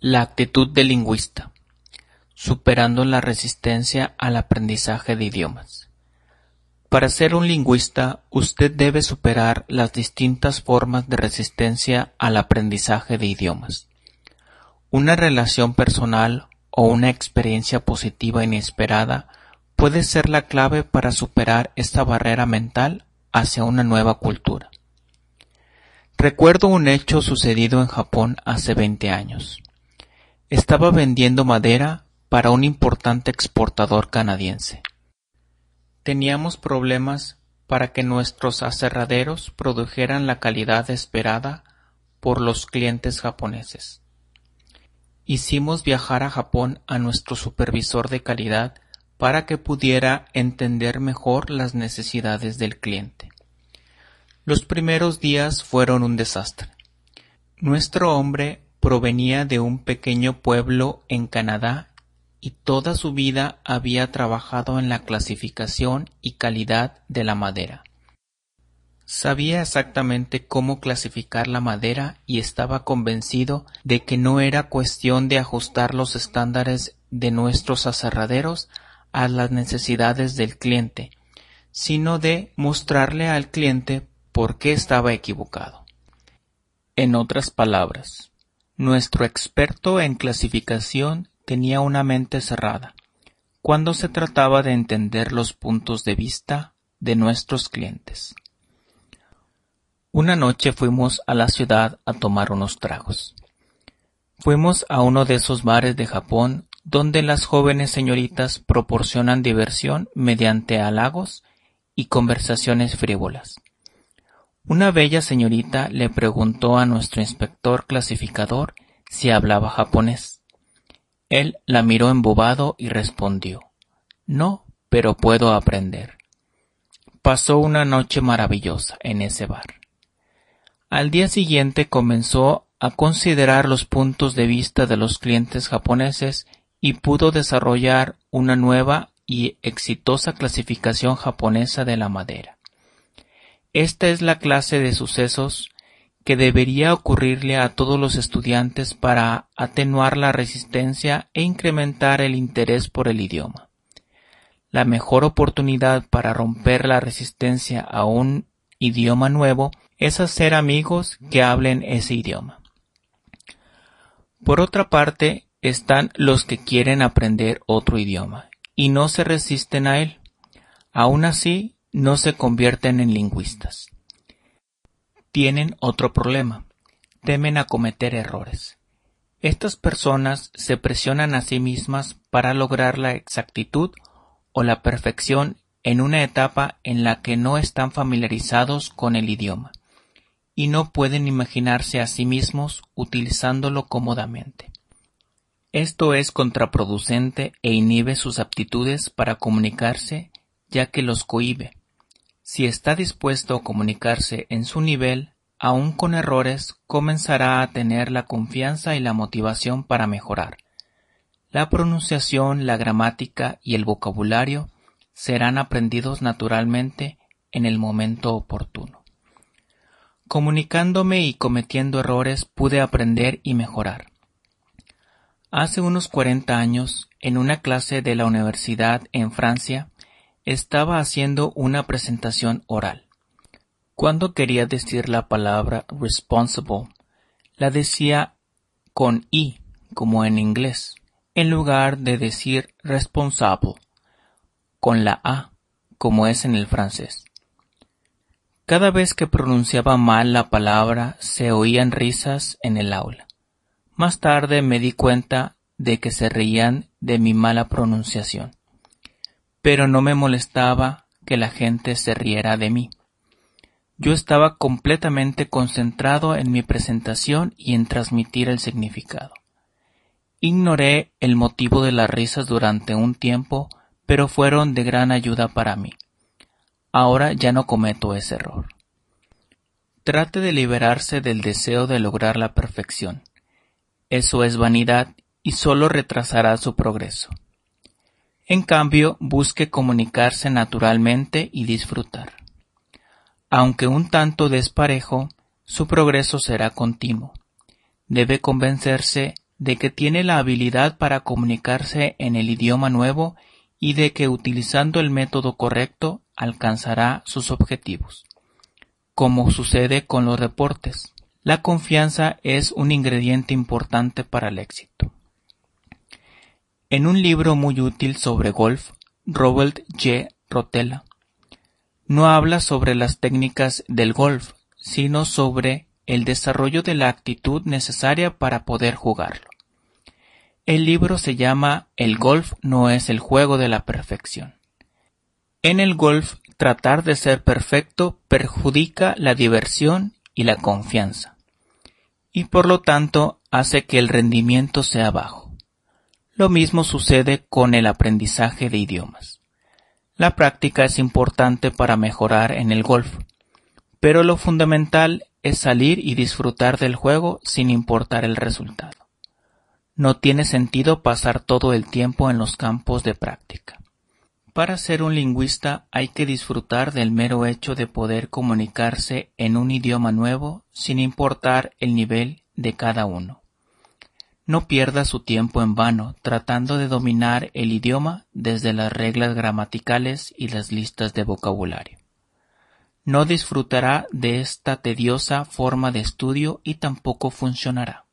La actitud del lingüista. Superando la resistencia al aprendizaje de idiomas. Para ser un lingüista, usted debe superar las distintas formas de resistencia al aprendizaje de idiomas. Una relación personal o una experiencia positiva inesperada puede ser la clave para superar esta barrera mental hacia una nueva cultura. Recuerdo un hecho sucedido en Japón hace 20 años. Estaba vendiendo madera para un importante exportador canadiense. Teníamos problemas para que nuestros aserraderos produjeran la calidad esperada por los clientes japoneses. Hicimos viajar a Japón a nuestro supervisor de calidad para que pudiera entender mejor las necesidades del cliente. Los primeros días fueron un desastre. Nuestro hombre Provenía de un pequeño pueblo en Canadá y toda su vida había trabajado en la clasificación y calidad de la madera. Sabía exactamente cómo clasificar la madera y estaba convencido de que no era cuestión de ajustar los estándares de nuestros aserraderos a las necesidades del cliente, sino de mostrarle al cliente por qué estaba equivocado. En otras palabras, nuestro experto en clasificación tenía una mente cerrada cuando se trataba de entender los puntos de vista de nuestros clientes. Una noche fuimos a la ciudad a tomar unos tragos. Fuimos a uno de esos bares de Japón donde las jóvenes señoritas proporcionan diversión mediante halagos y conversaciones frívolas. Una bella señorita le preguntó a nuestro inspector clasificador si hablaba japonés. Él la miró embobado y respondió No, pero puedo aprender. Pasó una noche maravillosa en ese bar. Al día siguiente comenzó a considerar los puntos de vista de los clientes japoneses y pudo desarrollar una nueva y exitosa clasificación japonesa de la madera. Esta es la clase de sucesos que debería ocurrirle a todos los estudiantes para atenuar la resistencia e incrementar el interés por el idioma. La mejor oportunidad para romper la resistencia a un idioma nuevo es hacer amigos que hablen ese idioma. Por otra parte, están los que quieren aprender otro idioma y no se resisten a él. Aún así, no se convierten en lingüistas. Tienen otro problema. Temen a cometer errores. Estas personas se presionan a sí mismas para lograr la exactitud o la perfección en una etapa en la que no están familiarizados con el idioma y no pueden imaginarse a sí mismos utilizándolo cómodamente. Esto es contraproducente e inhibe sus aptitudes para comunicarse ya que los cohíbe, si está dispuesto a comunicarse en su nivel, aun con errores, comenzará a tener la confianza y la motivación para mejorar. La pronunciación, la gramática y el vocabulario serán aprendidos naturalmente en el momento oportuno. Comunicándome y cometiendo errores pude aprender y mejorar. Hace unos cuarenta años, en una clase de la universidad en Francia, estaba haciendo una presentación oral. Cuando quería decir la palabra responsible, la decía con i, como en inglés, en lugar de decir responsable, con la a, como es en el francés. Cada vez que pronunciaba mal la palabra se oían risas en el aula. Más tarde me di cuenta de que se reían de mi mala pronunciación pero no me molestaba que la gente se riera de mí. Yo estaba completamente concentrado en mi presentación y en transmitir el significado. Ignoré el motivo de las risas durante un tiempo, pero fueron de gran ayuda para mí. Ahora ya no cometo ese error. Trate de liberarse del deseo de lograr la perfección. Eso es vanidad y solo retrasará su progreso. En cambio, busque comunicarse naturalmente y disfrutar. Aunque un tanto desparejo, su progreso será continuo. Debe convencerse de que tiene la habilidad para comunicarse en el idioma nuevo y de que utilizando el método correcto alcanzará sus objetivos. Como sucede con los deportes, la confianza es un ingrediente importante para el éxito. En un libro muy útil sobre golf, Robert J. Rotella no habla sobre las técnicas del golf, sino sobre el desarrollo de la actitud necesaria para poder jugarlo. El libro se llama El golf no es el juego de la perfección. En el golf, tratar de ser perfecto perjudica la diversión y la confianza, y por lo tanto hace que el rendimiento sea bajo. Lo mismo sucede con el aprendizaje de idiomas. La práctica es importante para mejorar en el golf, pero lo fundamental es salir y disfrutar del juego sin importar el resultado. No tiene sentido pasar todo el tiempo en los campos de práctica. Para ser un lingüista hay que disfrutar del mero hecho de poder comunicarse en un idioma nuevo sin importar el nivel de cada uno. No pierda su tiempo en vano tratando de dominar el idioma desde las reglas gramaticales y las listas de vocabulario no disfrutará de esta tediosa forma de estudio y tampoco funcionará.